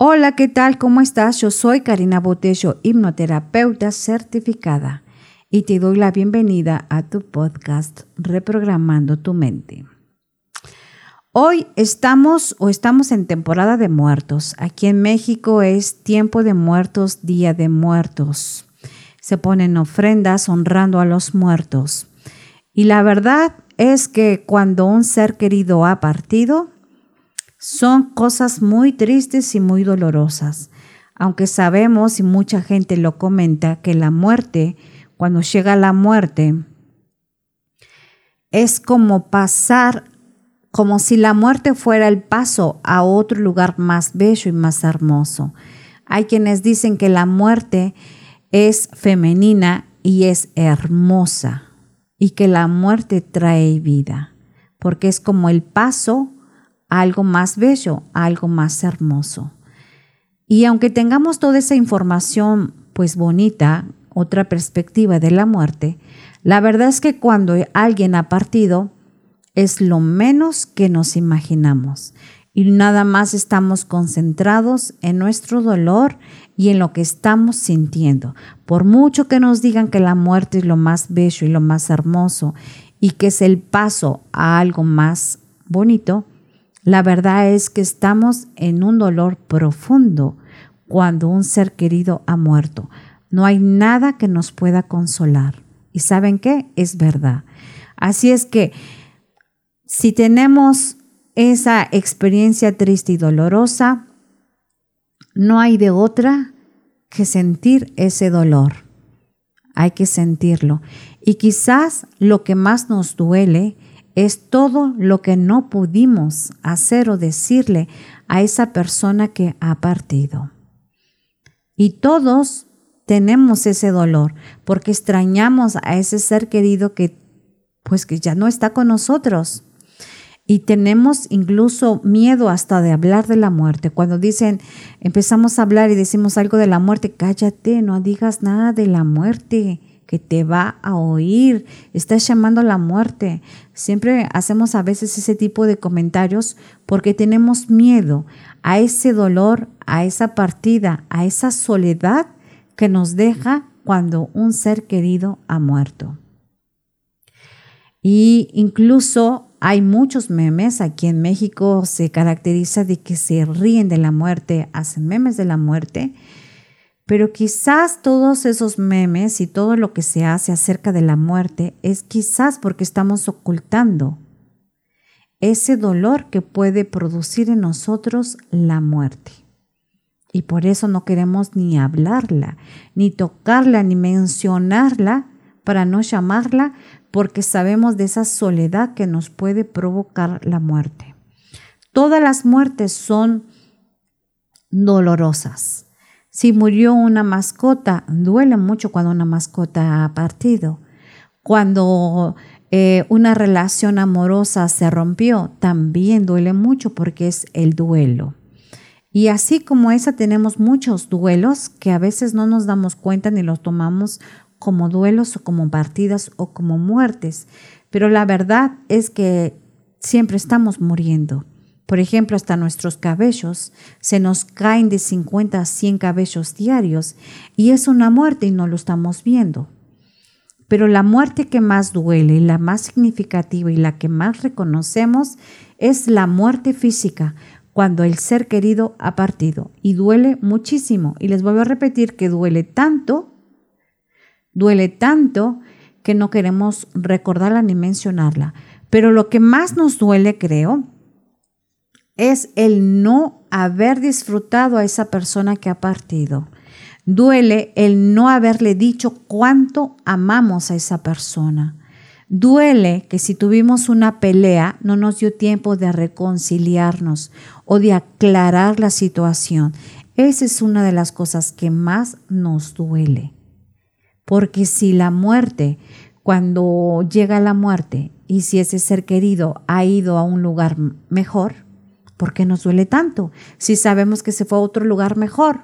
Hola, ¿qué tal? ¿Cómo estás? Yo soy Karina Botello, hipnoterapeuta certificada, y te doy la bienvenida a tu podcast Reprogramando tu mente. Hoy estamos o estamos en temporada de muertos. Aquí en México es tiempo de muertos, día de muertos. Se ponen ofrendas honrando a los muertos. Y la verdad es que cuando un ser querido ha partido, son cosas muy tristes y muy dolorosas, aunque sabemos y mucha gente lo comenta que la muerte, cuando llega la muerte, es como pasar, como si la muerte fuera el paso a otro lugar más bello y más hermoso. Hay quienes dicen que la muerte es femenina y es hermosa y que la muerte trae vida, porque es como el paso algo más bello, algo más hermoso. Y aunque tengamos toda esa información pues bonita, otra perspectiva de la muerte, la verdad es que cuando alguien ha partido es lo menos que nos imaginamos y nada más estamos concentrados en nuestro dolor y en lo que estamos sintiendo. Por mucho que nos digan que la muerte es lo más bello y lo más hermoso y que es el paso a algo más bonito, la verdad es que estamos en un dolor profundo cuando un ser querido ha muerto. No hay nada que nos pueda consolar. ¿Y saben qué? Es verdad. Así es que si tenemos esa experiencia triste y dolorosa, no hay de otra que sentir ese dolor. Hay que sentirlo. Y quizás lo que más nos duele es todo lo que no pudimos hacer o decirle a esa persona que ha partido. Y todos tenemos ese dolor porque extrañamos a ese ser querido que pues que ya no está con nosotros. Y tenemos incluso miedo hasta de hablar de la muerte. Cuando dicen, empezamos a hablar y decimos algo de la muerte, cállate, no digas nada de la muerte que te va a oír, estás llamando a la muerte. Siempre hacemos a veces ese tipo de comentarios porque tenemos miedo a ese dolor, a esa partida, a esa soledad que nos deja cuando un ser querido ha muerto. Y incluso hay muchos memes, aquí en México se caracteriza de que se ríen de la muerte, hacen memes de la muerte, pero quizás todos esos memes y todo lo que se hace acerca de la muerte es quizás porque estamos ocultando ese dolor que puede producir en nosotros la muerte. Y por eso no queremos ni hablarla, ni tocarla, ni mencionarla para no llamarla, porque sabemos de esa soledad que nos puede provocar la muerte. Todas las muertes son dolorosas si murió una mascota, duele mucho cuando una mascota ha partido. Cuando eh, una relación amorosa se rompió, también duele mucho porque es el duelo. Y así como esa tenemos muchos duelos que a veces no nos damos cuenta ni los tomamos como duelos o como partidas o como muertes. Pero la verdad es que siempre estamos muriendo. Por ejemplo, hasta nuestros cabellos se nos caen de 50 a 100 cabellos diarios y es una muerte y no lo estamos viendo. Pero la muerte que más duele, la más significativa y la que más reconocemos es la muerte física, cuando el ser querido ha partido. Y duele muchísimo. Y les vuelvo a repetir que duele tanto, duele tanto que no queremos recordarla ni mencionarla. Pero lo que más nos duele, creo, es el no haber disfrutado a esa persona que ha partido. Duele el no haberle dicho cuánto amamos a esa persona. Duele que si tuvimos una pelea no nos dio tiempo de reconciliarnos o de aclarar la situación. Esa es una de las cosas que más nos duele. Porque si la muerte, cuando llega la muerte y si ese ser querido ha ido a un lugar mejor, ¿Por qué nos duele tanto? Si sabemos que se fue a otro lugar mejor.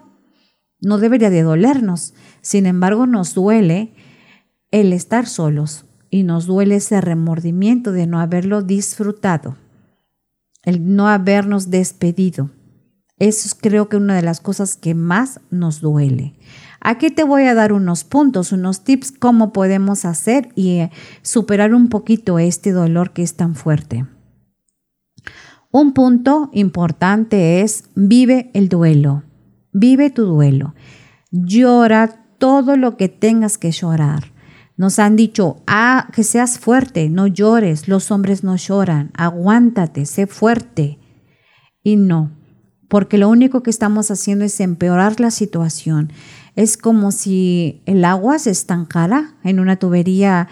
No debería de dolernos. Sin embargo, nos duele el estar solos y nos duele ese remordimiento de no haberlo disfrutado, el no habernos despedido. Eso es creo que una de las cosas que más nos duele. Aquí te voy a dar unos puntos, unos tips, cómo podemos hacer y eh, superar un poquito este dolor que es tan fuerte. Un punto importante es vive el duelo, vive tu duelo, llora todo lo que tengas que llorar. Nos han dicho, ah, que seas fuerte, no llores, los hombres no lloran, aguántate, sé fuerte. Y no, porque lo único que estamos haciendo es empeorar la situación. Es como si el agua se estancara en una tubería,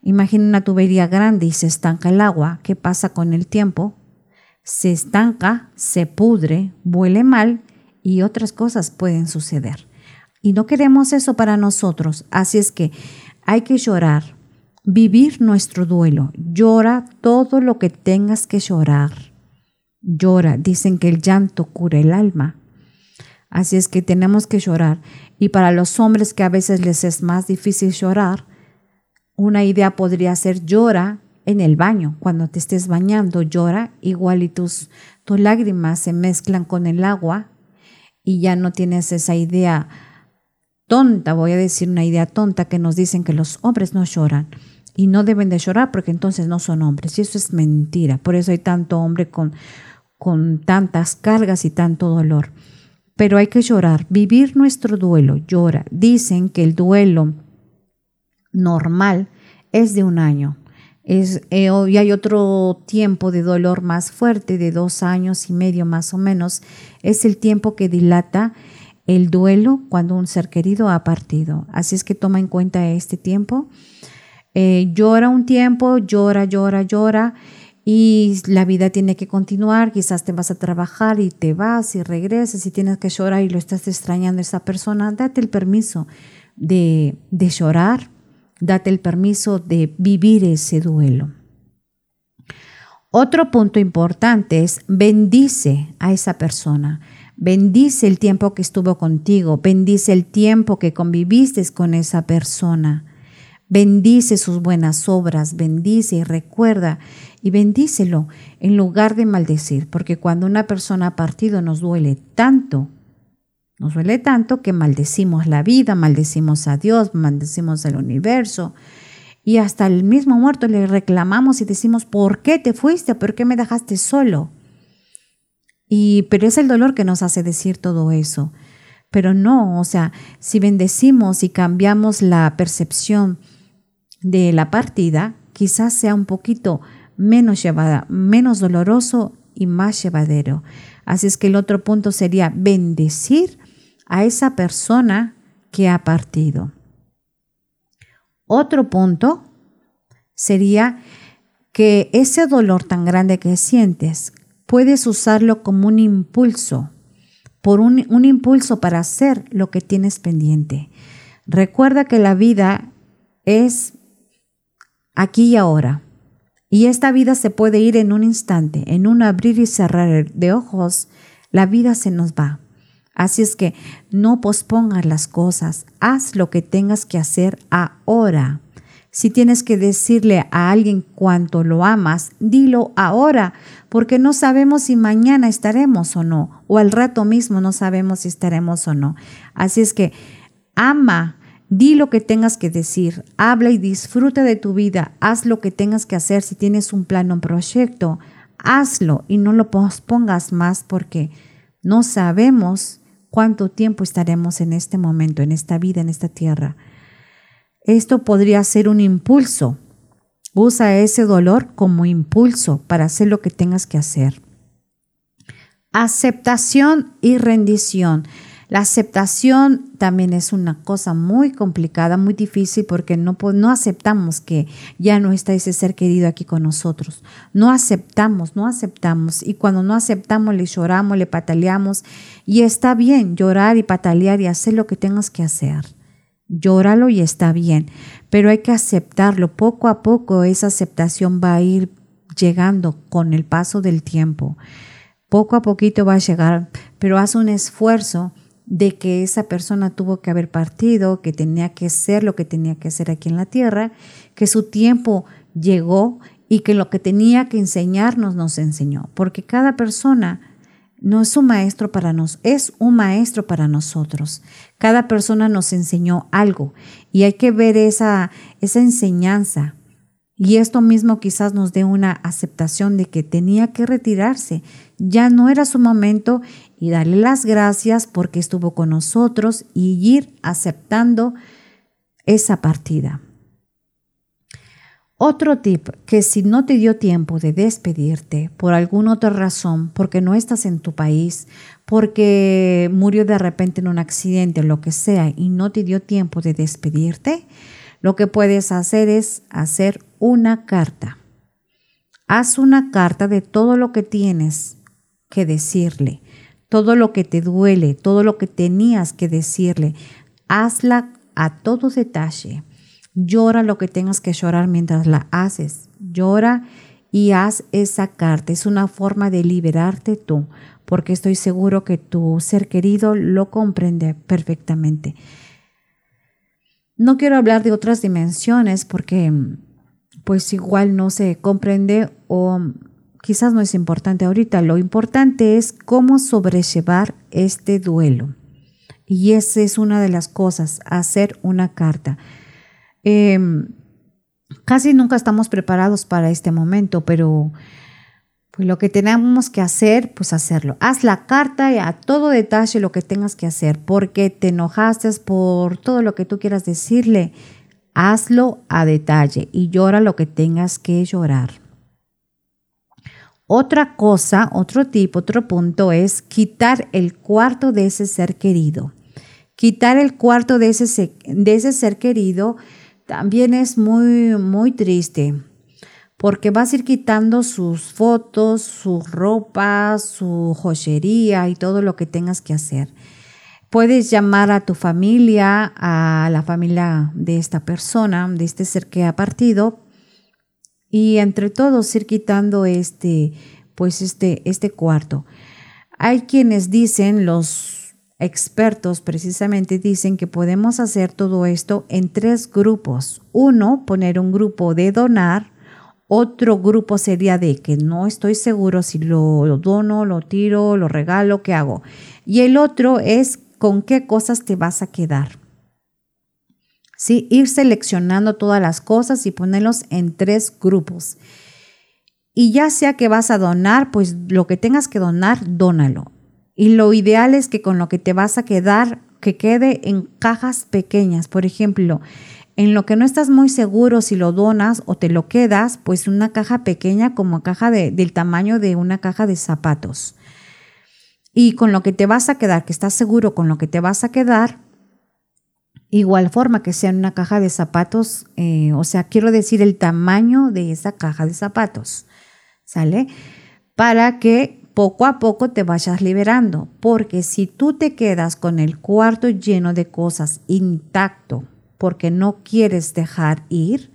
imagina una tubería grande y se estanca el agua. ¿Qué pasa con el tiempo? Se estanca, se pudre, huele mal y otras cosas pueden suceder. Y no queremos eso para nosotros. Así es que hay que llorar, vivir nuestro duelo. Llora todo lo que tengas que llorar. Llora. Dicen que el llanto cura el alma. Así es que tenemos que llorar. Y para los hombres que a veces les es más difícil llorar, una idea podría ser llora en el baño. Cuando te estés bañando, llora igual y tus, tus lágrimas se mezclan con el agua y ya no tienes esa idea tonta, voy a decir una idea tonta, que nos dicen que los hombres no lloran y no deben de llorar porque entonces no son hombres. Y eso es mentira. Por eso hay tanto hombre con, con tantas cargas y tanto dolor. Pero hay que llorar, vivir nuestro duelo, llora. Dicen que el duelo normal es de un año. Es, eh, y hay otro tiempo de dolor más fuerte, de dos años y medio más o menos. Es el tiempo que dilata el duelo cuando un ser querido ha partido. Así es que toma en cuenta este tiempo. Eh, llora un tiempo, llora, llora, llora y la vida tiene que continuar. Quizás te vas a trabajar y te vas y regresas y tienes que llorar y lo estás extrañando a esa persona. Date el permiso de, de llorar, date el permiso de vivir ese duelo. Otro punto importante es bendice a esa persona. Bendice el tiempo que estuvo contigo, bendice el tiempo que conviviste con esa persona. Bendice sus buenas obras, bendice y recuerda y bendícelo en lugar de maldecir, porque cuando una persona ha partido nos duele tanto, nos duele tanto que maldecimos la vida, maldecimos a Dios, maldecimos al universo y hasta el mismo muerto le reclamamos y decimos, ¿por qué te fuiste? ¿Por qué me dejaste solo? Y, pero es el dolor que nos hace decir todo eso. Pero no, o sea, si bendecimos y cambiamos la percepción de la partida, quizás sea un poquito menos llevada, menos doloroso y más llevadero. Así es que el otro punto sería bendecir a esa persona que ha partido. Otro punto sería que ese dolor tan grande que sientes, puedes usarlo como un impulso, por un, un impulso para hacer lo que tienes pendiente. Recuerda que la vida es aquí y ahora. Y esta vida se puede ir en un instante, en un abrir y cerrar de ojos, la vida se nos va. Así es que no pospongas las cosas, haz lo que tengas que hacer ahora. Si tienes que decirle a alguien cuánto lo amas, dilo ahora, porque no sabemos si mañana estaremos o no, o al rato mismo no sabemos si estaremos o no. Así es que ama, di lo que tengas que decir, habla y disfruta de tu vida, haz lo que tengas que hacer. Si tienes un plan o un proyecto, hazlo y no lo pospongas más porque no sabemos cuánto tiempo estaremos en este momento, en esta vida, en esta tierra. Esto podría ser un impulso. Usa ese dolor como impulso para hacer lo que tengas que hacer. Aceptación y rendición. La aceptación también es una cosa muy complicada, muy difícil porque no, no aceptamos que ya no está ese ser querido aquí con nosotros. No aceptamos, no aceptamos. Y cuando no aceptamos, le lloramos, le pataleamos. Y está bien llorar y patalear y hacer lo que tengas que hacer llóralo y está bien, pero hay que aceptarlo. Poco a poco esa aceptación va a ir llegando con el paso del tiempo. Poco a poquito va a llegar, pero haz un esfuerzo de que esa persona tuvo que haber partido, que tenía que ser lo que tenía que hacer aquí en la tierra, que su tiempo llegó y que lo que tenía que enseñarnos nos enseñó, porque cada persona no es un maestro para nos, es un maestro para nosotros. Cada persona nos enseñó algo y hay que ver esa, esa enseñanza. Y esto mismo quizás nos dé una aceptación de que tenía que retirarse. Ya no era su momento y darle las gracias porque estuvo con nosotros y ir aceptando esa partida. Otro tip, que si no te dio tiempo de despedirte por alguna otra razón, porque no estás en tu país, porque murió de repente en un accidente o lo que sea y no te dio tiempo de despedirte, lo que puedes hacer es hacer una carta. Haz una carta de todo lo que tienes que decirle, todo lo que te duele, todo lo que tenías que decirle. Hazla a todo detalle Llora lo que tengas que llorar mientras la haces. Llora y haz esa carta. Es una forma de liberarte tú, porque estoy seguro que tu ser querido lo comprende perfectamente. No quiero hablar de otras dimensiones porque pues igual no se comprende o quizás no es importante ahorita. Lo importante es cómo sobrellevar este duelo. Y esa es una de las cosas, hacer una carta. Em, casi nunca estamos preparados para este momento, pero pues lo que tenemos que hacer, pues hacerlo. Haz la carta y a todo detalle lo que tengas que hacer, porque te enojaste por todo lo que tú quieras decirle. Hazlo a detalle y llora lo que tengas que llorar. Otra cosa, otro tipo, otro punto es quitar el cuarto de ese ser querido. Quitar el cuarto de ese, de ese ser querido también es muy, muy triste porque vas a ir quitando sus fotos, su ropa, su joyería y todo lo que tengas que hacer. Puedes llamar a tu familia, a la familia de esta persona, de este ser que ha partido, y entre todos ir quitando este, pues este, este cuarto. Hay quienes dicen, los expertos precisamente dicen que podemos hacer todo esto en tres grupos. Uno, poner un grupo de donar. Otro grupo sería de que no estoy seguro si lo, dono, lo tiro, lo regalo, ¿qué hago? Y el otro es con qué cosas te vas a quedar. ¿Sí? Ir seleccionando todas las cosas y ponerlos en tres grupos. Y ya sea que vas a donar, pues lo que tengas que donar, dónalo. Y lo ideal es que con lo que te vas a quedar, que quede en cajas pequeñas. Por ejemplo, en lo que no estás muy seguro si lo donas o te lo quedas, pues una caja pequeña como caja del tamaño de una caja de zapatos. Y con lo que te vas a quedar, que estás seguro con lo que te vas a quedar, igual forma que sea una caja de zapatos, eh, o sea, quiero decir el tamaño de esa caja de zapatos, ¿sale? Para que poco a poco te vayas liberando, porque si tú te quedas con el cuarto lleno de cosas intacto, porque no quieres dejar ir,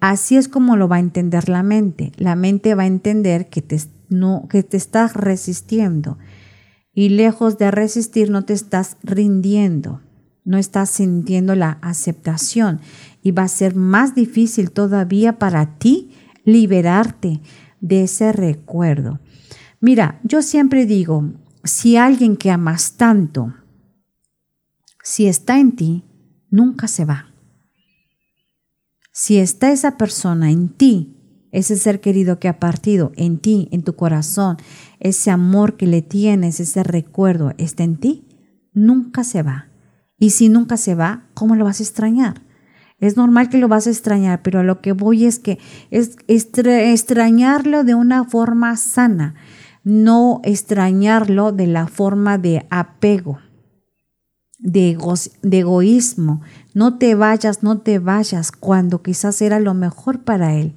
así es como lo va a entender la mente. La mente va a entender que te, no, que te estás resistiendo y lejos de resistir no te estás rindiendo, no estás sintiendo la aceptación y va a ser más difícil todavía para ti liberarte de ese recuerdo. Mira, yo siempre digo, si alguien que amas tanto, si está en ti, nunca se va. Si está esa persona en ti, ese ser querido que ha partido en ti, en tu corazón, ese amor que le tienes, ese recuerdo está en ti, nunca se va. Y si nunca se va, ¿cómo lo vas a extrañar? Es normal que lo vas a extrañar, pero a lo que voy es que es extrañarlo de una forma sana no extrañarlo de la forma de apego, de, egoísmo. No te vayas, no te vayas cuando quizás era lo mejor para él.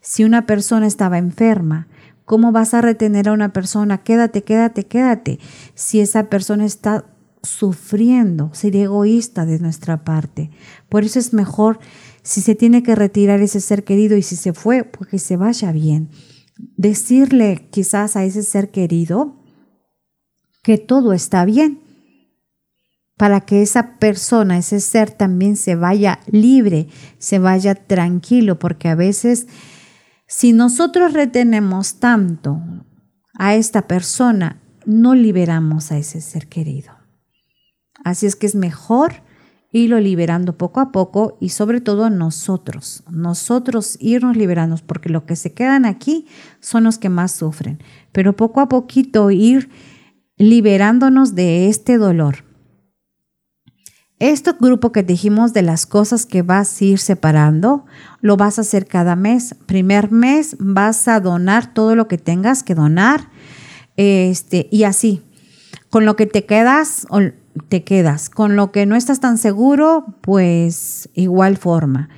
Si una persona estaba enferma, ¿cómo vas a retener a una persona? Quédate, quédate, quédate. Si esa persona está sufriendo, sería egoísta de nuestra parte. Por eso es mejor si se tiene que retirar ese ser querido y si se fue, pues que se vaya bien decirle quizás a ese ser querido que todo está bien, para que esa persona, ese ser también se vaya libre, se vaya tranquilo, porque a veces si nosotros retenemos tanto a esta persona, no liberamos a ese ser querido. Así es que es mejor irlo liberando poco a poco y sobre todo nosotros, nosotros irnos liberando, porque los que se quedan aquí son los que más sufren, pero poco a poquito ir liberándonos de este dolor. Este grupo que dijimos de las cosas que vas a ir separando, lo vas a hacer cada mes. Primer mes vas a donar todo lo que tengas que donar. Este, y así, con lo que te quedas, te quedas. Con lo que no estás tan seguro, pues igual forma.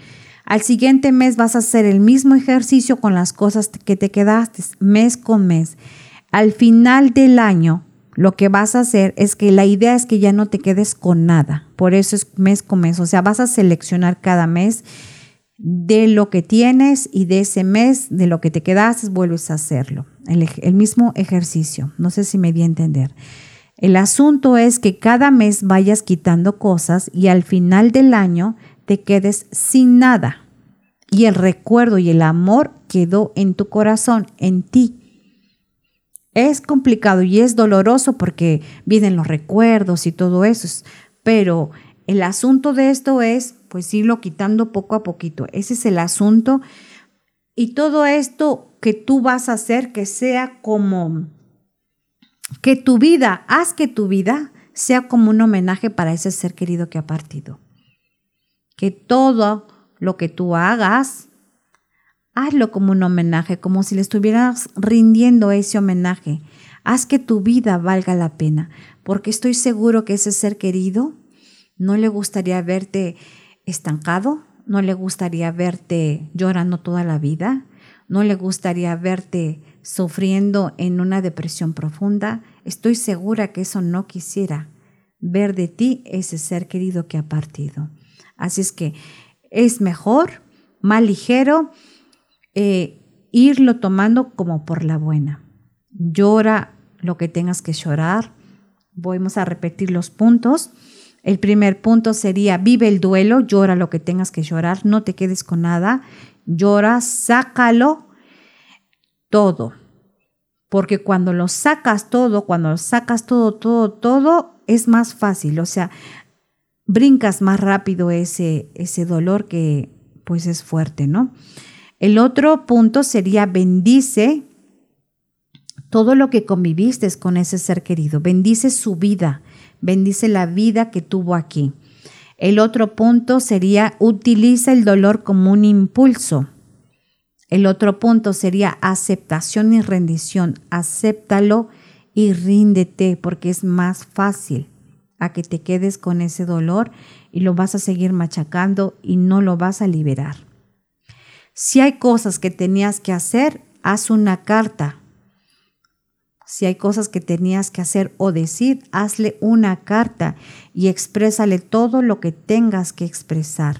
Al siguiente mes vas a hacer el mismo ejercicio con las cosas que te quedaste, mes con mes. Al final del año, lo que vas a hacer es que la idea es que ya no te quedes con nada. Por eso es mes con mes. O sea, vas a seleccionar cada mes de lo que tienes y de ese mes, de lo que te quedaste, vuelves a hacerlo. El, el mismo ejercicio. No sé si me di a entender. El asunto es que cada mes vayas quitando cosas y al final del año te quedes sin nada. Y el recuerdo y el amor quedó en tu corazón, en ti. Es complicado y es doloroso porque vienen los recuerdos y todo eso, pero el asunto de esto es pues irlo quitando poco a poquito. Ese es el asunto. Y todo esto que tú vas a hacer que sea como que tu vida, haz que tu vida sea como un homenaje para ese ser querido que ha partido. Que todo lo que tú hagas hazlo como un homenaje, como si le estuvieras rindiendo ese homenaje. Haz que tu vida valga la pena, porque estoy seguro que ese ser querido no le gustaría verte estancado, no le gustaría verte llorando toda la vida, no le gustaría verte sufriendo en una depresión profunda. Estoy segura que eso no quisiera ver de ti ese ser querido que ha partido. Así es que es mejor, más ligero, eh, irlo tomando como por la buena. Llora lo que tengas que llorar. Vamos a repetir los puntos. El primer punto sería, vive el duelo, llora lo que tengas que llorar, no te quedes con nada, llora, sácalo todo. Porque cuando lo sacas todo, cuando lo sacas todo, todo, todo, es más fácil. O sea, brincas más rápido ese, ese dolor que pues es fuerte, ¿no? El otro punto sería bendice todo lo que conviviste con ese ser querido, bendice su vida, bendice la vida que tuvo aquí. El otro punto sería utiliza el dolor como un impulso. El otro punto sería aceptación y rendición. Acéptalo y ríndete porque es más fácil a que te quedes con ese dolor y lo vas a seguir machacando y no lo vas a liberar. Si hay cosas que tenías que hacer, haz una carta. Si hay cosas que tenías que hacer o decir, hazle una carta y exprésale todo lo que tengas que expresar.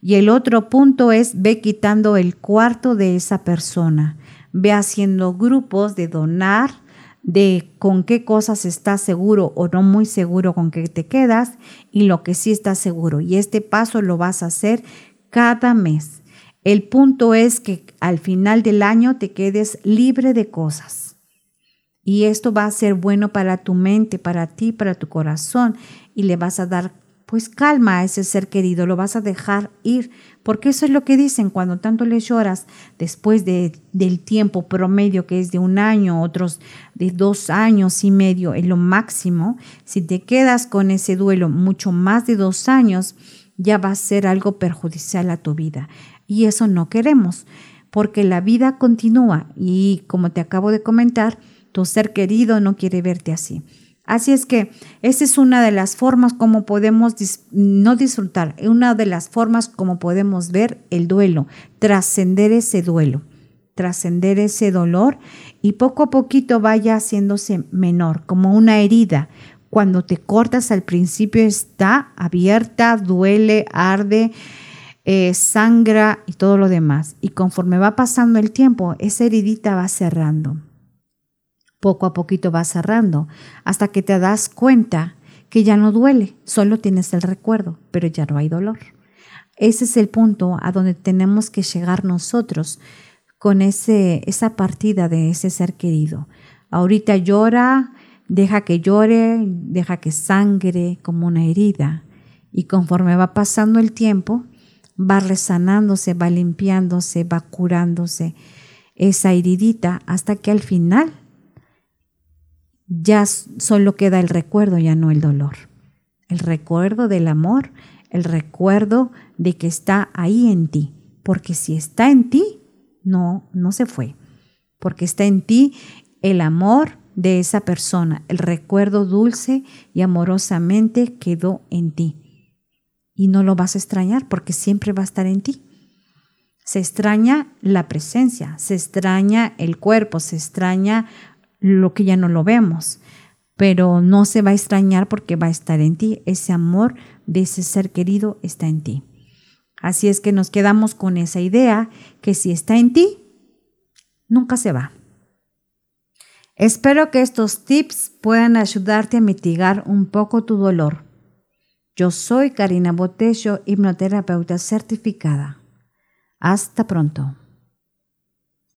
Y el otro punto es, ve quitando el cuarto de esa persona. Ve haciendo grupos de donar, de con qué cosas estás seguro o no muy seguro con qué te quedas y lo que sí estás seguro. Y este paso lo vas a hacer cada mes. El punto es que al final del año te quedes libre de cosas. Y esto va a ser bueno para tu mente, para ti, para tu corazón. Y le vas a dar pues calma a ese ser querido, lo vas a dejar ir. Porque eso es lo que dicen cuando tanto le lloras después de, del tiempo promedio que es de un año, otros de dos años y medio, es lo máximo. Si te quedas con ese duelo mucho más de dos años, ya va a ser algo perjudicial a tu vida. Y eso no queremos, porque la vida continúa y como te acabo de comentar, tu ser querido no quiere verte así. Así es que esa es una de las formas como podemos no disfrutar, una de las formas como podemos ver el duelo, trascender ese duelo, trascender ese dolor y poco a poquito vaya haciéndose menor, como una herida. Cuando te cortas al principio está abierta, duele, arde, eh, sangra y todo lo demás. Y conforme va pasando el tiempo, esa heridita va cerrando. Poco a poquito va cerrando hasta que te das cuenta que ya no duele, solo tienes el recuerdo, pero ya no hay dolor. Ese es el punto a donde tenemos que llegar nosotros con ese, esa partida de ese ser querido. Ahorita llora, deja que llore, deja que sangre como una herida. Y conforme va pasando el tiempo, va resanándose, va limpiándose, va curándose esa heridita hasta que al final ya solo queda el recuerdo, ya no el dolor. El recuerdo del amor, el recuerdo de que está ahí en ti, porque si está en ti, no, no se fue, porque está en ti el amor de esa persona, el recuerdo dulce y amorosamente quedó en ti. Y no lo vas a extrañar porque siempre va a estar en ti. Se extraña la presencia, se extraña el cuerpo, se extraña lo que ya no lo vemos, pero no se va a extrañar porque va a estar en ti. Ese amor de ese ser querido está en ti. Así es que nos quedamos con esa idea que si está en ti, nunca se va. Espero que estos tips puedan ayudarte a mitigar un poco tu dolor. Yo soy Karina Botello, hipnoterapeuta certificada. Hasta pronto.